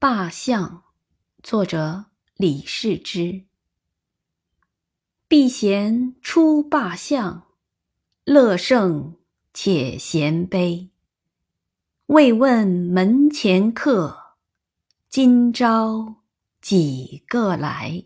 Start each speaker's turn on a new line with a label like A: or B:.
A: 罢相，作者李世之。避贤出罢相，乐胜且贤悲。未问门前客，今朝几个来？